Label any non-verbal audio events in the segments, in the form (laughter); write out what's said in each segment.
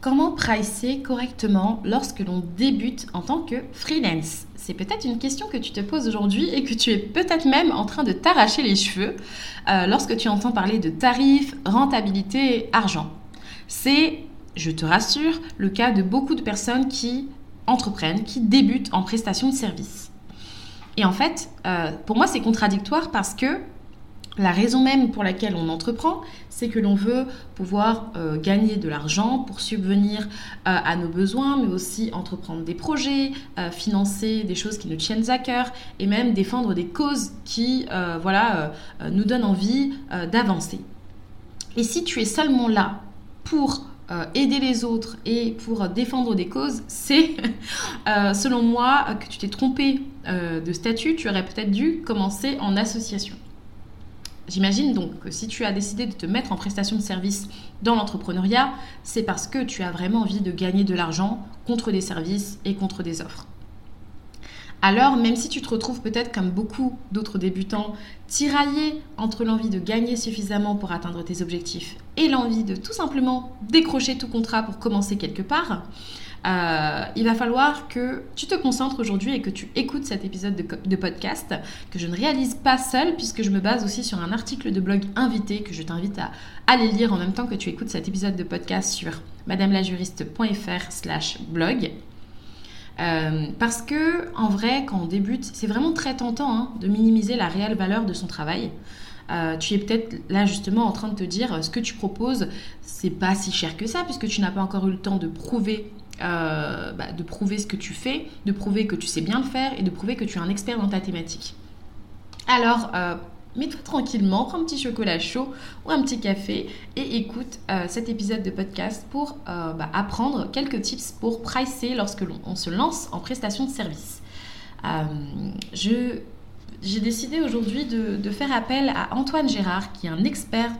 Comment pricer correctement lorsque l'on débute en tant que freelance? C'est peut-être une question que tu te poses aujourd'hui et que tu es peut-être même en train de t'arracher les cheveux euh, lorsque tu entends parler de tarifs, rentabilité, argent. C'est, je te rassure, le cas de beaucoup de personnes qui entreprennent, qui débutent en prestation de service. Et en fait, euh, pour moi, c'est contradictoire parce que la raison même pour laquelle on entreprend, c'est que l'on veut pouvoir euh, gagner de l'argent pour subvenir euh, à nos besoins, mais aussi entreprendre des projets, euh, financer des choses qui nous tiennent à cœur et même défendre des causes qui voilà, nous donnent envie d'avancer. Et si tu es seulement là pour aider les autres et pour défendre des causes, c'est, (laughs) selon moi, que tu t'es trompé de statut. Tu aurais peut-être dû commencer en association. J'imagine donc que si tu as décidé de te mettre en prestation de service dans l'entrepreneuriat, c'est parce que tu as vraiment envie de gagner de l'argent contre des services et contre des offres. Alors, même si tu te retrouves peut-être comme beaucoup d'autres débutants, tiraillé entre l'envie de gagner suffisamment pour atteindre tes objectifs et l'envie de tout simplement décrocher tout contrat pour commencer quelque part, euh, il va falloir que tu te concentres aujourd'hui et que tu écoutes cet épisode de, podcast que je ne réalise pas seul puisque je me base aussi sur un article de blog invité que je t'invite à aller lire en même temps que tu écoutes cet épisode de podcast sur madamelajuriste.fr slash blog. Euh, parce que en vrai, quand on débute, c'est vraiment très tentant hein, de minimiser la réelle valeur de son travail. Euh, tu es peut-être là justement en train de te dire ce que tu proposes, c'est pas si cher que ça puisque tu n'as pas encore eu le temps de prouver euh, bah, de prouver ce que tu fais, de prouver que tu sais bien le faire et de prouver que tu es un expert dans ta thématique. Alors, euh, mets-toi tranquillement, prends un petit chocolat chaud ou un petit café et écoute euh, cet épisode de podcast pour bah, apprendre quelques tips pour pricer lorsque l'on se lance en prestation de service. j'ai décidé aujourd'hui de, de, faire appel à Antoine Gérard, qui est un expert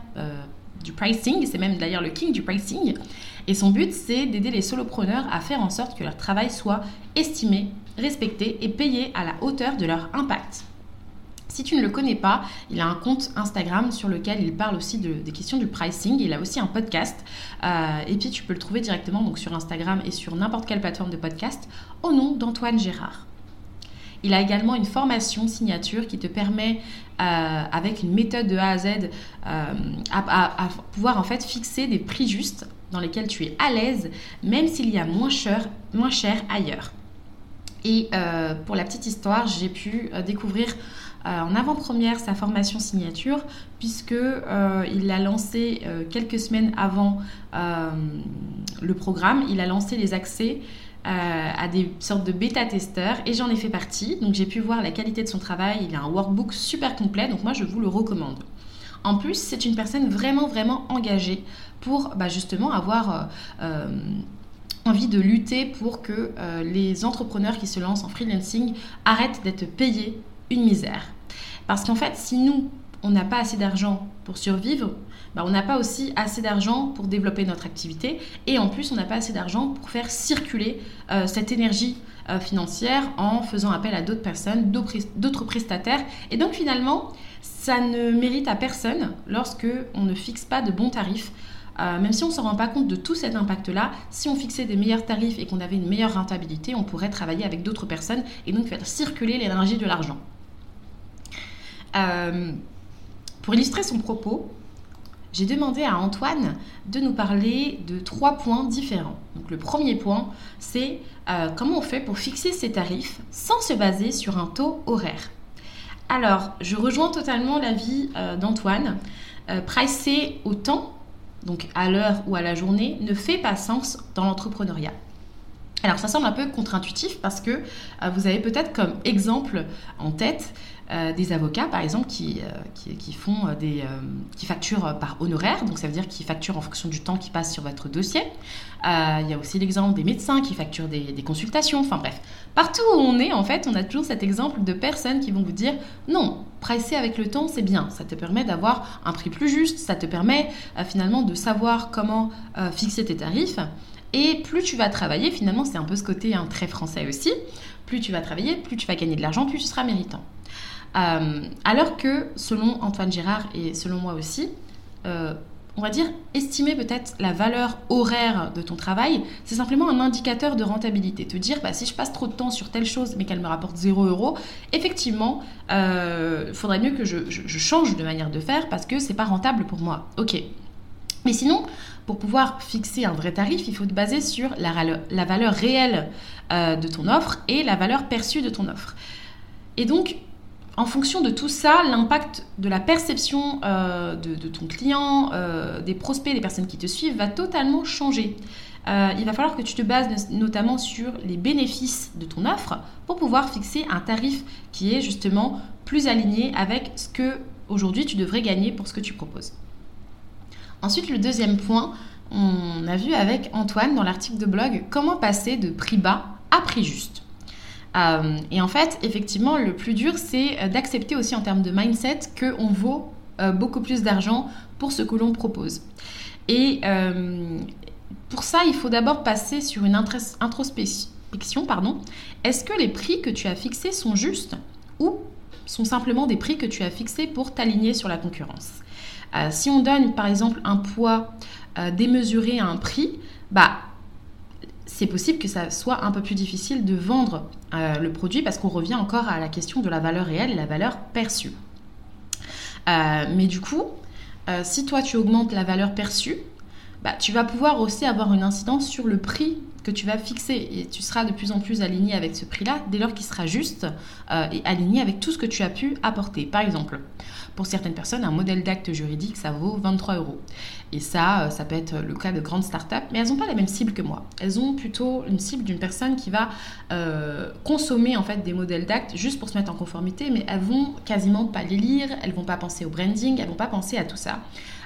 du pricing, c'est même d'ailleurs le king du pricing. Et son but, c'est d'aider les solopreneurs à faire en sorte que leur travail soit estimé, respecté et payé à la hauteur de leur impact. Si tu ne le connais pas, il a un compte Instagram sur lequel il parle aussi des questions du pricing. Il a aussi un podcast. Euh, et puis tu peux le trouver directement donc sur Instagram et sur n'importe quelle plateforme de podcast au nom d'Antoine Gérard. Il a également une formation signature qui te permet, euh, avec une méthode de A à Z, euh, à, pouvoir en fait fixer des prix justes dans lesquels tu es à l'aise, même s'il y a moins cher, ailleurs. Et euh, pour la petite histoire, j'ai pu découvrir en avant-première sa formation signature, puisque il l'a lancé quelques semaines avant le programme. Il a lancé les accès à des sortes de bêta-testeurs et j'en ai fait partie. Donc j'ai pu voir la qualité de son travail. Il a un workbook super complet, donc moi je vous le recommande. En plus, c'est une personne vraiment vraiment engagée pour bah, justement avoir euh, euh, envie de lutter pour que les entrepreneurs qui se lancent en freelancing arrêtent d'être payés une misère. Parce qu'en fait, si nous, on n'a pas assez d'argent pour survivre, bah, on n'a pas aussi assez d'argent pour développer notre activité et en plus on n'a pas assez d'argent pour faire circuler euh, cette énergie euh, financière en faisant appel à d'autres personnes, d'autres prestataires et donc finalement ça ne mérite à personne lorsque on ne fixe pas de bons tarifs. Euh, même si on ne se rend pas compte de tout cet impact-là, si on fixait des meilleurs tarifs et qu'on avait une meilleure rentabilité, on pourrait travailler avec d'autres personnes et donc faire circuler l'énergie de l'argent. pour illustrer son propos, j'ai demandé à Antoine de nous parler de trois points différents. Le premier point, c'est euh, comment on fait pour fixer ses tarifs sans se baser sur un taux horaire. Alors, je rejoins totalement l'avis euh, d'Antoine. Euh, pricer au temps, donc à l'heure ou à la journée, ne fait pas sens dans l'entrepreneuriat. Alors ça semble un peu contre-intuitif parce que euh, vous avez peut-être comme exemple en tête euh, des avocats par exemple qui, euh, qui, font des qui facturent par honoraire, donc ça veut dire qu'ils facturent en fonction du temps qui passe sur votre dossier. il y a aussi l'exemple des médecins qui facturent des, consultations, enfin bref. Partout où on est en fait, on a toujours cet exemple de personnes qui vont vous dire non, pricer avec le temps c'est bien, ça te permet d'avoir un prix plus juste, ça te permet finalement de savoir comment fixer tes tarifs. Et plus tu vas travailler, finalement, c'est un peu ce côté hein, très français aussi, plus tu vas travailler, plus tu vas gagner de l'argent, plus tu seras méritant. Euh, alors que, selon Antoine Gérard et selon moi aussi, euh, on va dire, estimer peut-être la valeur horaire de ton travail, c'est simplement un indicateur de rentabilité. Te dire, bah, si je passe trop de temps sur telle chose mais qu'elle me rapporte 0 euros, effectivement, il euh, faudrait mieux que je, change de manière de faire parce que c'est pas rentable pour moi. Ok. Mais sinon, pour pouvoir fixer un vrai tarif, il faut te baser sur la, valeur réelle euh, de ton offre et la valeur perçue de ton offre. Et donc, en fonction de tout ça, l'impact de la perception euh, de, ton client, euh, des prospects, des personnes qui te suivent va totalement changer. il va falloir que tu te bases notamment sur les bénéfices de ton offre pour pouvoir fixer un tarif qui est justement plus aligné avec ce que aujourd'hui tu devrais gagner pour ce que tu proposes. Ensuite, le deuxième point, on a vu avec Antoine dans l'article de blog comment passer de prix bas à prix juste. Euh, et en fait, effectivement, le plus dur, c'est euh, d'accepter aussi en termes de mindset qu'on vaut euh, beaucoup plus d'argent pour ce que l'on propose. Et pour ça, il faut d'abord passer sur une introspection. Pardon. Est-ce que les prix que tu as fixés sont justes ou sont simplement des prix que tu as fixés pour t'aligner sur la concurrence? Si on donne par exemple un poids euh, démesuré à un prix, bah, c'est possible que ça soit un peu plus difficile de vendre euh, le produit parce qu'on revient encore à la question de la valeur réelle et la valeur perçue. mais du coup, si toi tu augmentes la valeur perçue, bah, tu vas pouvoir aussi avoir une incidence sur le prix tu vas fixer et tu seras de plus en plus aligné avec ce prix-là dès lors qu'il sera juste et aligné avec tout ce que tu as pu apporter. Par exemple, pour certaines personnes, un modèle d'acte juridique, ça vaut 23 euros. Et ça, euh, ça peut être le cas de grandes startups, mais elles n'ont pas la même cible que moi. Elles ont plutôt une cible d'une personne qui va euh, consommer en fait des modèles d'acte juste pour se mettre en conformité, mais elles vont quasiment pas les lire, elles vont pas penser au branding, elles vont pas penser à tout ça.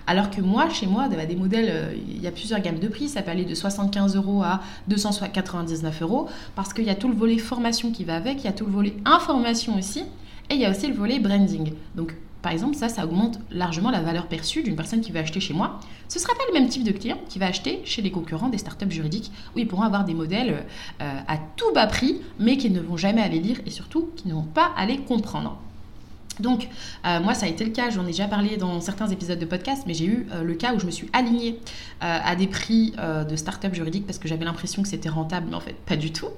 Alors que moi, chez moi, bah, des modèles, euh, il y a plusieurs gammes de prix, ça peut aller de 75 euros à 299 euros, parce qu'il y a tout le volet formation qui va avec, il y a tout le volet information aussi, et il y a aussi le volet branding. Donc par exemple, ça, ça augmente largement la valeur perçue d'une personne qui va acheter chez moi. Ce ne sera pas le même type de client qui va acheter chez les concurrents des startups juridiques où ils pourront avoir des modèles euh, à tout bas prix, mais qui ne vont jamais aller lire et surtout qui ne vont pas aller comprendre. Donc, euh, moi, ça a été le cas, j'en ai déjà parlé dans certains épisodes de podcast, mais j'ai eu euh, le cas où je me suis alignée euh, à des prix de start-up juridique parce que j'avais l'impression que c'était rentable, mais en fait, pas du tout.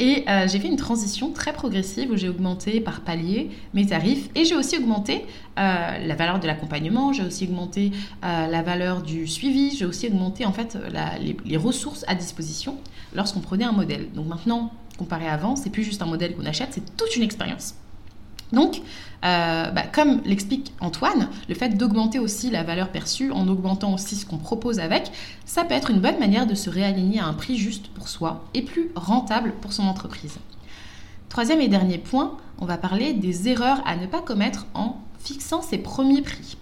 Et j'ai fait une transition très progressive où j'ai augmenté par palier mes tarifs et j'ai aussi augmenté la valeur de l'accompagnement, j'ai aussi augmenté la valeur du suivi, j'ai aussi augmenté en fait les, les ressources à disposition lorsqu'on prenait un modèle. Donc maintenant, comparé à avant, c'est plus juste un modèle qu'on achète, c'est toute une expérience. Donc, euh, bah, comme l'explique Antoine, le fait d'augmenter aussi la valeur perçue en augmentant aussi ce qu'on propose avec, ça peut être une bonne manière de se réaligner à un prix juste pour soi et plus rentable pour son entreprise. Troisième et dernier point, on va parler des erreurs à ne pas commettre en fixant ses premiers prix.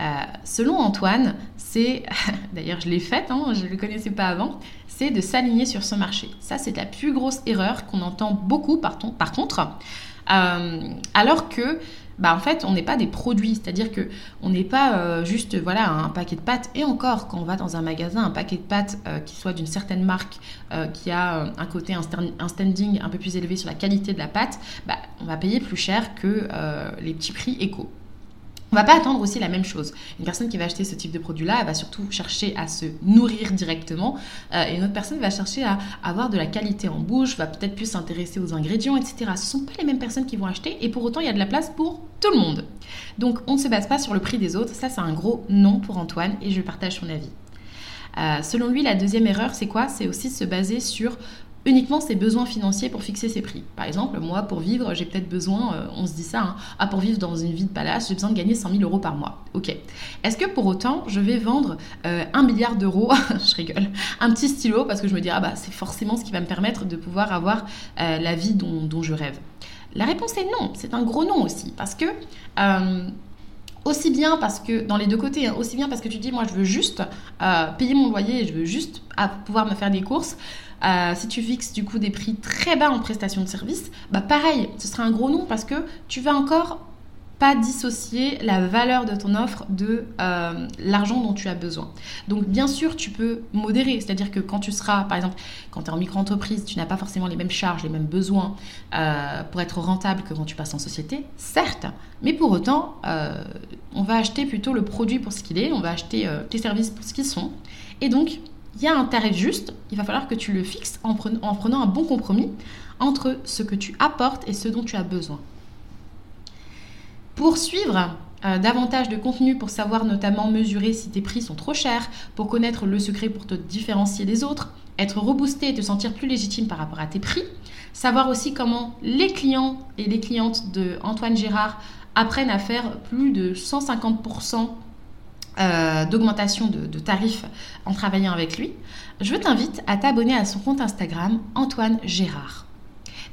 Euh, selon Antoine, c'est, (laughs) d'ailleurs je l'ai faite, hein, je ne le connaissais pas avant, c'est de s'aligner sur ce marché. Ça, c'est la plus grosse erreur qu'on entend beaucoup par contre. Euh, alors que bah en fait on n'est pas des produits, c'est-à-dire que on n'est pas euh, juste voilà un paquet de pâtes et encore quand on va dans un magasin un paquet de pâtes euh, qui soit d'une certaine marque qui a un côté un, standing un peu plus élevé sur la qualité de la pâte, bah, on va payer plus cher que les petits prix éco. On va pas attendre aussi la même chose. Une personne qui va acheter ce type de produit-là, va surtout chercher à se nourrir directement. Euh, et une autre personne va chercher à avoir de la qualité en bouche, va peut-être plus s'intéresser aux ingrédients, etc. Ce sont pas les mêmes personnes qui vont acheter et pour autant, il y a de la place pour tout le monde. Donc, on ne se base pas sur le prix des autres. Ça, c'est un gros non pour Antoine et je partage son avis. Euh, selon lui, la deuxième erreur, c'est quoi? C'est aussi se baser sur uniquement ses besoins financiers pour fixer ses prix. Par exemple, moi, pour vivre, j'ai peut-être besoin, euh, on se dit ça, hein, ah, pour vivre dans une vie de palace, j'ai besoin de gagner 100 000 euros par mois. Ok. Est-ce que pour autant, je vais vendre euh, un milliard d'euros, (laughs) je rigole, un petit stylo parce que je me dis, ah bah, c'est forcément ce qui va me permettre de pouvoir avoir euh, la vie dont, je rêve? La réponse est non. C'est un gros non aussi. Parce que aussi bien parce que, dans les deux côtés, hein, aussi bien parce que tu dis, moi je veux juste payer mon loyer et je veux juste pouvoir me faire des courses, euh, si tu fixes du coup des prix très bas en prestation de service, bah pareil, ce sera un gros nom parce que tu vas encore pas dissocier la valeur de ton offre de euh, l'argent dont tu as besoin. Donc bien sûr, tu peux modérer, c'est-à-dire que quand tu seras, par exemple, quand tu es en micro-entreprise, tu n'as pas forcément les mêmes charges, les mêmes besoins euh, pour être rentable que quand tu passes en société, certes, mais pour autant, on va acheter plutôt le produit pour ce qu'il est, on va acheter tes services pour ce qu'ils sont, et donc il y a un tarif juste, il va falloir que tu le fixes en, prenant un bon compromis entre ce que tu apportes et ce dont tu as besoin. Pour suivre euh, davantage de contenu pour savoir notamment mesurer si tes prix sont trop chers, pour connaître le secret pour te différencier des autres, être reboosté et te sentir plus légitime par rapport à tes prix, savoir aussi comment les clients et les clientes de Antoine Gérard apprennent à faire plus de 150% euh, d'augmentation de, tarifs en travaillant avec lui, je t'invite à t'abonner à son compte Instagram Antoine Gérard.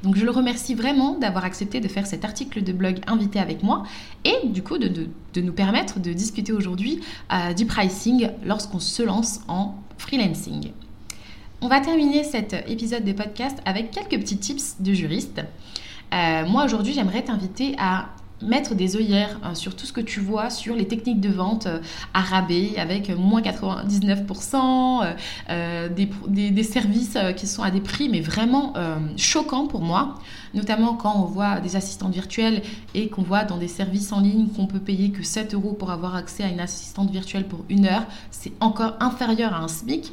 Donc je le remercie vraiment d'avoir accepté de faire cet article de blog invité avec moi et du coup de, nous permettre de discuter aujourd'hui euh, du pricing lorsqu'on se lance en freelancing. On va terminer cet épisode de podcast avec quelques petits tips de juriste. Euh, moi aujourd'hui j'aimerais t'inviter à mettre des œillères hein, sur tout ce que tu vois sur les techniques de vente euh, à rabais avec moins 99%, euh, euh, des, services qui sont à des prix mais vraiment choquants pour moi, notamment quand on voit des assistantes virtuelles et qu'on voit dans des services en ligne qu'on peut payer que 7 euros pour avoir accès à une assistante virtuelle pour une heure, c'est encore inférieur à un SMIC.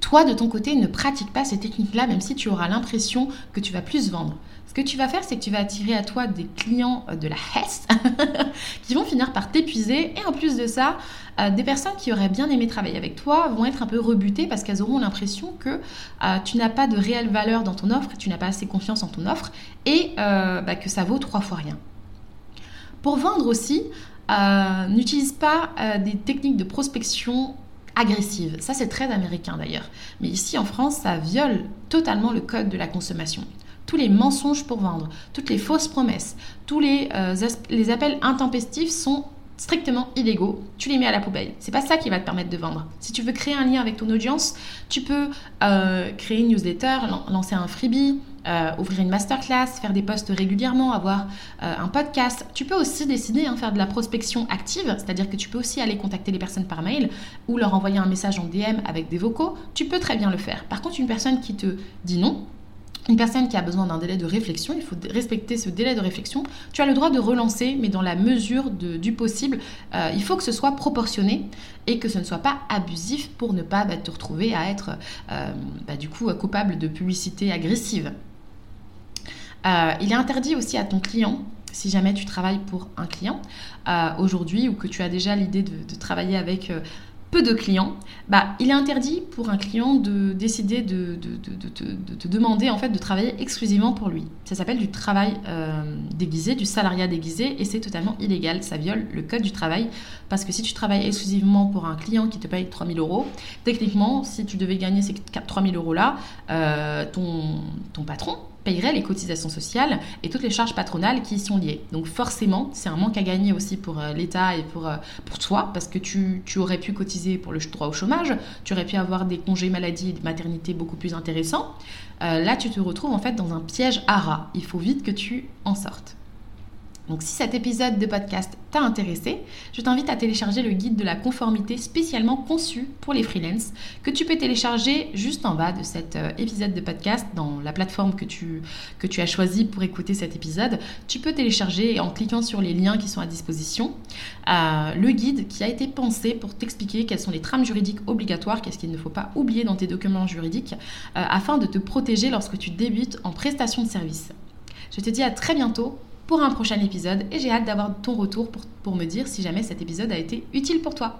toi, de ton côté, ne pratique pas ces techniques-là, même si tu auras l'impression que tu vas plus vendre. Ce que tu vas faire, c'est que tu vas attirer à toi des clients euh, de la Hesse (laughs) qui vont finir par t'épuiser. Et en plus de ça, euh, des personnes qui auraient bien aimé travailler avec toi vont être un peu rebutées parce qu'elles auront l'impression que euh, tu n'as pas de réelle valeur dans ton offre, tu n'as pas assez confiance en ton offre et bah, que ça vaut trois fois rien. Pour vendre aussi, n'utilise pas des techniques de prospection agressives. Ça, c'est très américain d'ailleurs. Mais ici en France, ça viole totalement le code de la consommation tous les mensonges pour vendre, toutes les fausses promesses, tous les, euh, les appels intempestifs sont strictement illégaux, tu les mets à la poubelle. C'est pas ça qui va te permettre de vendre. Si tu veux créer un lien avec ton audience, tu peux euh, créer une newsletter, lancer un freebie, euh, ouvrir une masterclass, faire des posts régulièrement, avoir un podcast. Tu peux aussi décider de hein, faire de la prospection active, c'est-à-dire que tu peux aussi aller contacter les personnes par mail ou leur envoyer un message en DM avec des vocaux. Tu peux très bien le faire. Par contre, une personne qui te dit non, une personne qui a besoin d'un délai de réflexion, il faut respecter ce délai de réflexion. Tu as le droit de relancer, mais dans la mesure du possible. Euh, il faut que ce soit proportionné et que ce ne soit pas abusif pour ne pas bah, te retrouver à être euh, bah, du coup coupable de publicité agressive. Euh, il est interdit aussi à ton client si jamais tu travailles pour un client aujourd'hui ou que tu as déjà l'idée de, de, travailler avec peu de clients, bah, il est interdit pour un client de décider de, te demander en fait de travailler exclusivement pour lui. Ça s'appelle du travail euh, déguisé, du salariat déguisé, et c'est totalement illégal. Ça viole le code du travail parce que si tu travailles exclusivement pour un client qui te paye 3000 euros, techniquement, si tu devais gagner ces 3000 euros là, ton patron payerait les cotisations sociales et toutes les charges patronales qui y sont liées. Donc forcément, c'est un manque à gagner aussi pour euh, l'État et pour, euh, pour toi, parce que tu, tu, aurais pu cotiser pour le droit au chômage, tu aurais pu avoir des congés maladie et de maternité beaucoup plus intéressants. Euh, là, tu te retrouves en fait dans un piège à rat. Il faut vite que tu en sortes. Donc si cet épisode de podcast t'a intéressé, je t'invite à télécharger le guide de la conformité spécialement conçu pour les freelances que tu peux télécharger juste en bas de cet euh, épisode de podcast dans la plateforme que tu, as choisie pour écouter cet épisode. Tu peux télécharger en cliquant sur les liens qui sont à disposition euh, le guide qui a été pensé pour t'expliquer quelles sont les trames juridiques obligatoires, qu'est-ce qu'il ne faut pas oublier dans tes documents juridiques euh, afin de te protéger lorsque tu débutes en prestation de service. Je te dis à très bientôt pour un prochain épisode et j'ai hâte d'avoir ton retour pour, me dire si jamais cet épisode a été utile pour toi.